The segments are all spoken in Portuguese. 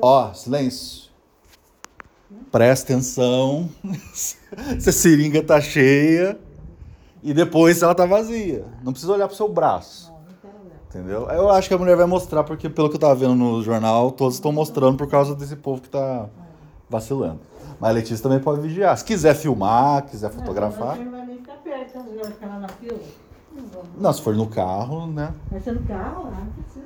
Ó, silêncio. Presta atenção. Se a seringa tá cheia e depois ela tá vazia. Não precisa olhar pro seu braço. Entendeu? Eu acho que a mulher vai mostrar, porque pelo que eu tava vendo no jornal, todos estão mostrando por causa desse povo que tá vacilando. Mas a Letícia também pode vigiar. Se quiser filmar, quiser fotografar. Não vai nem ficar perto, vai ficar lá na fila. Não se for no carro, né? Vai ser no carro lá, não precisa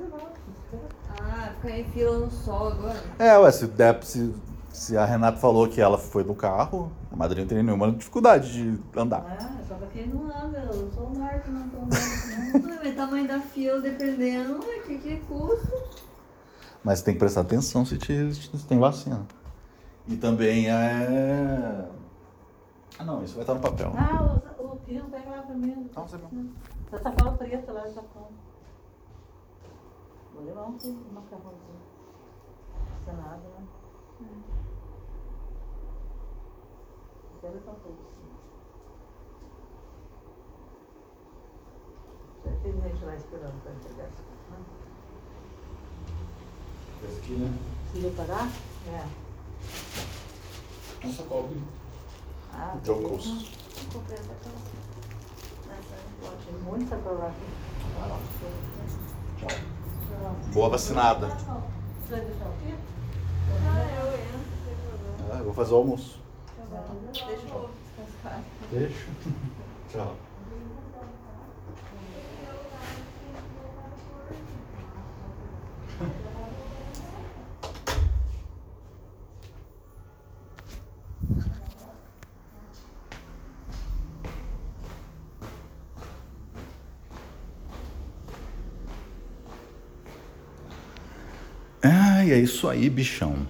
não. Ah, ficar em fila no sol agora. É, ué, se, der, se, se a Renata falou que ela foi no carro, a madrinha não tem nenhuma dificuldade de andar. Ah, só pra quem não anda, eu sou o Marco, não tô andando. Mas tamanho da fila, dependendo, o que, que custa? Mas tem que prestar atenção se, te, se tem vacina. E também é. Ah, não, isso vai estar no papel. Ah, o, o tio pega lá pra mim. Não, você não. Essa sacola preta lá, já com. Vou levar um quilo de macarrãozinho. Nada, né? Quero levar tudo. Já tem gente lá esperando pra entregar isso. né? Esse aqui, né? Precisa pagar? É. Essa cobre. Ah, Jocos. Eu comprei essa calça. Essa. Tem muito sacola aqui. Tchau. Tchau. Boa vacinada. Você vai deixar o quê? Ah, eu. Ah, eu vou fazer o almoço. Deixa eu descansar. Deixa. Tchau. Ai, é isso aí, bichão.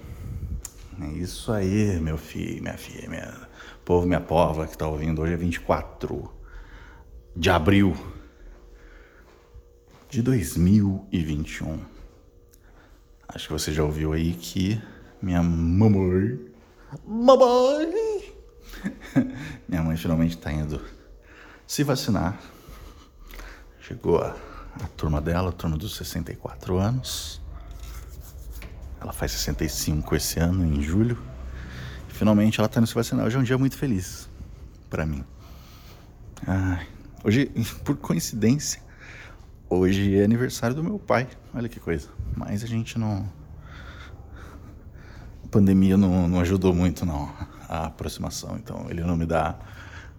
É isso aí, meu filho, minha filha, minha povo, minha pova que tá ouvindo. Hoje é 24 de abril de 2021. Acho que você já ouviu aí que minha mamãe. Mamãe! minha mãe finalmente tá indo se vacinar. Chegou a, a turma dela, a turma dos 64 anos. Ela faz 65 esse ano, em julho. Finalmente ela tá indo se vacinar. Hoje é um dia muito feliz pra mim. Ai, hoje, por coincidência, hoje é aniversário do meu pai. Olha que coisa. Mas a gente não. A pandemia não, não ajudou muito, não, a aproximação. Então ele não me dá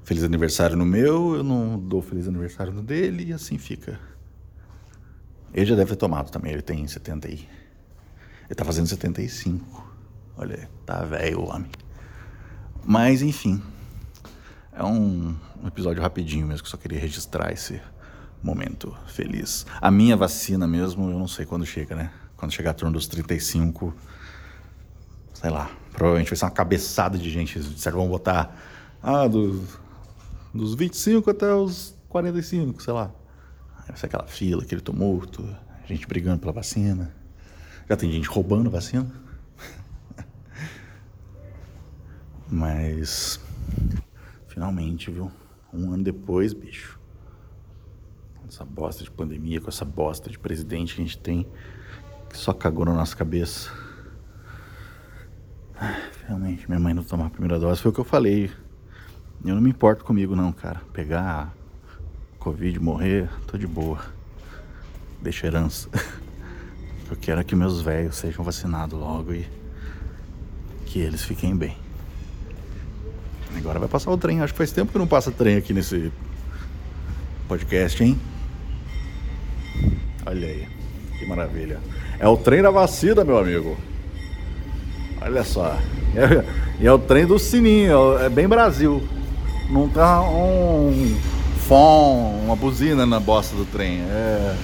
feliz aniversário no meu, eu não dou feliz aniversário no dele e assim fica. Ele já deve ter tomado também, ele tem 70 e. Ele tá fazendo 75. Olha, aí, tá velho o homem. Mas enfim, é um, episódio rapidinho mesmo que só queria registrar esse momento feliz. A minha vacina mesmo, eu não sei quando chega, né? Quando chegar a turno dos 35, sei lá, provavelmente vai ser uma cabeçada de gente. Que vão botar ah, dos, dos 25 até os 45, sei lá. Vai ser aquela fila, aquele tumulto, gente brigando pela vacina. Já tem gente roubando vacina. Mas finalmente, viu? Um ano depois, bicho. Essa bosta de pandemia, com essa bosta de presidente que a gente tem, que só cagou na nossa cabeça. Ah, Finalmente, minha mãe não tomar a primeira dose. Foi o que eu falei. Eu não me importo comigo, não, cara. Pegar Covid, morrer, tô de boa. Deixa herança. Eu quero é que meus velhos sejam vacinados logo e que eles fiquem bem. Agora vai passar o trem. Acho que faz tempo que não passa trem aqui nesse podcast, hein? Olha aí, que maravilha. É o trem da vacina, meu amigo. Olha só. É, é o trem do sininho, é bem Brasil. Não tá um fom, uma buzina na bosta do trem. É.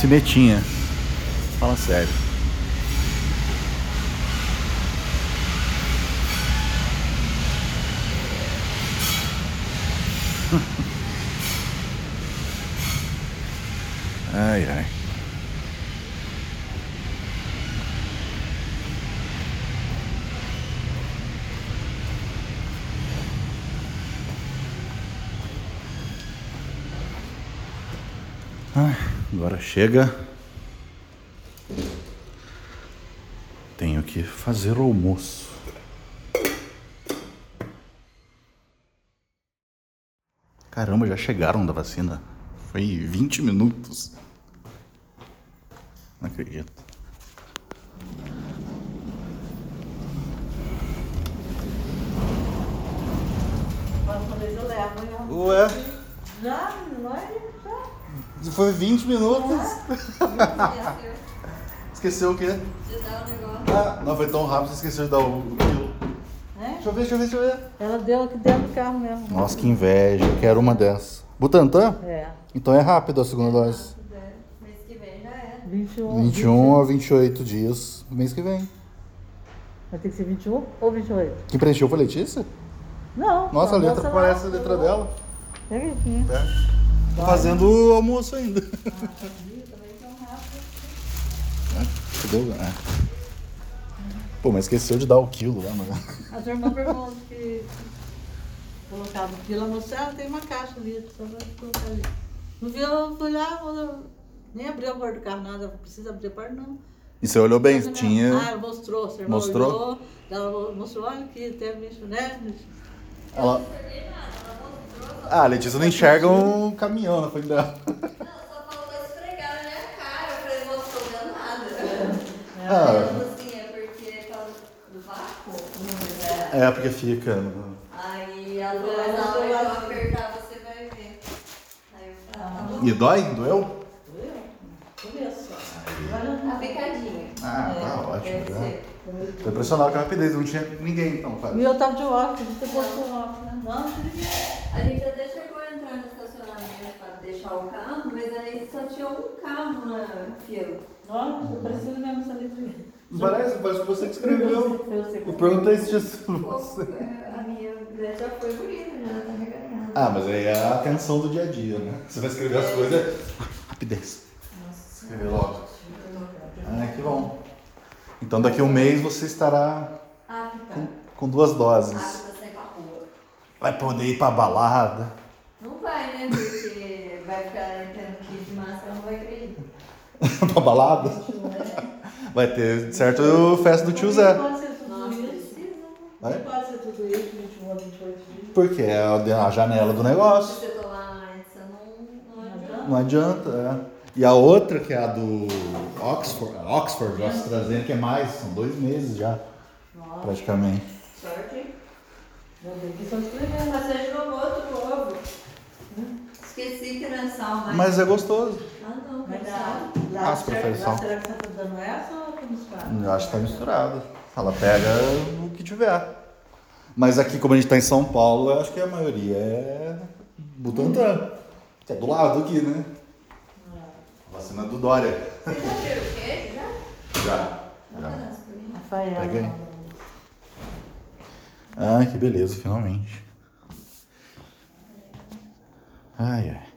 Cinetinha. Fala sério. Ai, ai. Ai, agora chega que fazer o almoço. Caramba, já chegaram da vacina. Foi 20 minutos. Não acredito. Próxima vez eu levo. eu- Ué, Já, vai, já. foi 20 minutos. Esqueceu Esqueceu o quê? de dar o negócio. Ah, não foi tão rápido, você esqueceu de dar o o quilo. É? Deixa eu ver, deixa eu ver, deixa eu ver. Ela deu aqui dentro do carro mesmo. Nossa, que inveja. Eu quero uma dessas. Butantan? É. Então é rápido a segunda dose. Mês que vem já é. 21. 21 a 28 dias, mês que vem. Vai ter que ser 21 ou 28? Quem preencheu foi Letícia? Não. Nossa, a letra parece a letra dela. Pega aqui. Tô fazendo o almoço ainda. Cadê o... É. Pô, mas esqueceu de dar o quilo lá, mano. A sua irmã perguntou que colocava o quilo. A moça, tem uma caixa ali, só vai colocar ali. No viu, eu fui lá, nem abri a porta do carro, nada. Precisa abrir a porta, não. E você olhou bem, Não, tinha... Ah, mostrou, sua irmã Mostrou? olhou, ela mostrou, olha aqui, tem bicho, né? Ela... Ah, a Letícia não enxerga um caminhão na frente dela. Não, só faltou esfregar na minha cara. Eu falei, não estou vendo nada. Ah, assim, é porque é do vácuo. é, porque fica... Aí eu apertar você vai ver. Aí eu tá. E dói? Doeu? Começo. A picadinha. Ah, tá É, ótimo. já. ser. Tô impressionado com a rapidez, não tinha ninguém então, E eu tava de óculos, você posto o óculos, né? Não, não. A gente até chegou a entrar para deixar o carro, mas aí só tinha um carro na fila. Nossa, precisa mesmo essa letra. Parece, parece que você que escreveu. Eu sei. Eu perguntei se tinha sido você. A minha já foi bonita, já tá reganhada. Ah, mas aí é a atenção do dia a dia, né? Você vai escrever as coisas. Rapidez. Escrever logo. Ah, que bom. Então daqui a um mês você estará Apta. com duas doses. Apta a sair pra rua. Vai poder ir pra balada. Não vai, né? Porque vai ficar tendo kit de máscara, não vai crer. pra balada? Vai ter certo festa do tio Zé. Pode ser tudo Nossa, isso. precisa. Vai? Pode ser tudo isso, 21 a 28 dias. Porque é a janela do Se negócio. você tomar antes, você não, não adianta. Não adianta, é. E a outra, que é a do Oxford, Oxford AstraZeneca, que é mais, são dois meses já, Nossa, praticamente. Sorte. meu Deus, que só escrevendo. Mas você jogou outro ovo. Esqueci que era sal, mas... Mas é gostoso. Prefere lá sal. será que você tá dando essa ou tá misturado? Eu acho que tá misturado. Ela pega o que tiver. Mas aqui, como a gente tá em São Paulo, eu acho que a maioria é Butantã. Que é do lado aqui, né? Vacina do Dória. Você já o quê? Já? Já. Já. Rafael. Pega aí. Ah, que beleza, finalmente. Ai, ai.